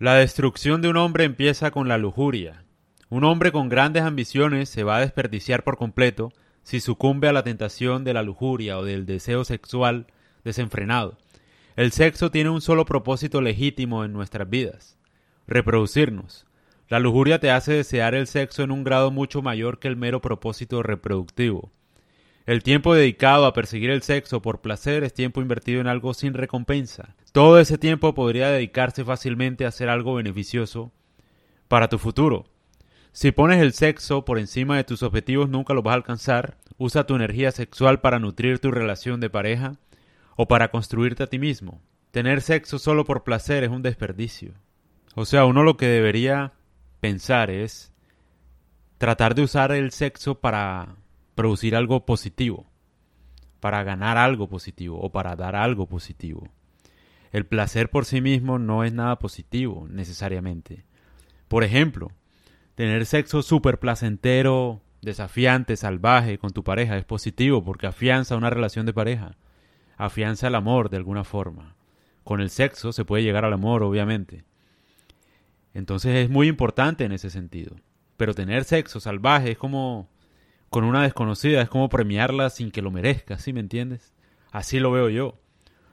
La destrucción de un hombre empieza con la lujuria. Un hombre con grandes ambiciones se va a desperdiciar por completo si sucumbe a la tentación de la lujuria o del deseo sexual desenfrenado. El sexo tiene un solo propósito legítimo en nuestras vidas, reproducirnos. La lujuria te hace desear el sexo en un grado mucho mayor que el mero propósito reproductivo. El tiempo dedicado a perseguir el sexo por placer es tiempo invertido en algo sin recompensa. Todo ese tiempo podría dedicarse fácilmente a hacer algo beneficioso para tu futuro. Si pones el sexo por encima de tus objetivos nunca lo vas a alcanzar. Usa tu energía sexual para nutrir tu relación de pareja o para construirte a ti mismo. Tener sexo solo por placer es un desperdicio. O sea, uno lo que debería pensar es tratar de usar el sexo para producir algo positivo, para ganar algo positivo o para dar algo positivo. El placer por sí mismo no es nada positivo necesariamente. Por ejemplo, tener sexo súper placentero, desafiante, salvaje con tu pareja es positivo porque afianza una relación de pareja, afianza el amor de alguna forma. Con el sexo se puede llegar al amor, obviamente. Entonces es muy importante en ese sentido. Pero tener sexo salvaje es como con una desconocida, es como premiarla sin que lo merezca, ¿sí me entiendes? Así lo veo yo.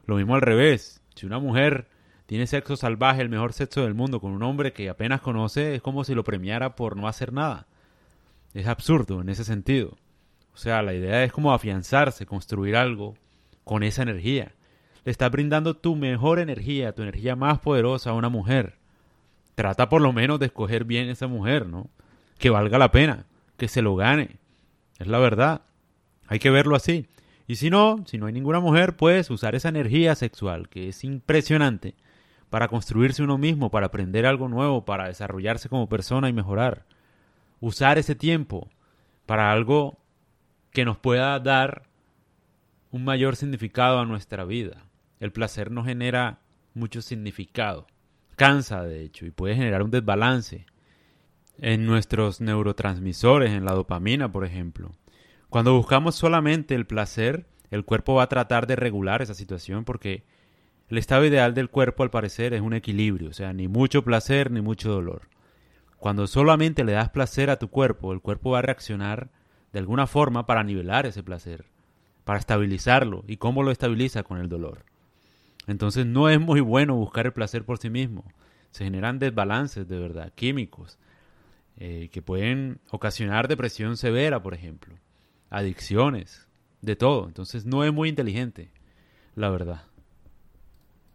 Lo mismo al revés. Si una mujer tiene sexo salvaje, el mejor sexo del mundo, con un hombre que apenas conoce, es como si lo premiara por no hacer nada. Es absurdo en ese sentido. O sea, la idea es como afianzarse, construir algo con esa energía. Le estás brindando tu mejor energía, tu energía más poderosa a una mujer. Trata por lo menos de escoger bien esa mujer, ¿no? Que valga la pena, que se lo gane es la verdad. Hay que verlo así. Y si no, si no hay ninguna mujer, pues usar esa energía sexual, que es impresionante, para construirse uno mismo, para aprender algo nuevo, para desarrollarse como persona y mejorar. Usar ese tiempo para algo que nos pueda dar un mayor significado a nuestra vida. El placer no genera mucho significado. Cansa, de hecho, y puede generar un desbalance en nuestros neurotransmisores, en la dopamina, por ejemplo. Cuando buscamos solamente el placer, el cuerpo va a tratar de regular esa situación porque el estado ideal del cuerpo al parecer es un equilibrio, o sea, ni mucho placer ni mucho dolor. Cuando solamente le das placer a tu cuerpo, el cuerpo va a reaccionar de alguna forma para nivelar ese placer, para estabilizarlo. ¿Y cómo lo estabiliza? Con el dolor. Entonces no es muy bueno buscar el placer por sí mismo. Se generan desbalances de verdad, químicos, eh, que pueden ocasionar depresión severa, por ejemplo, adicciones, de todo. Entonces no es muy inteligente, la verdad.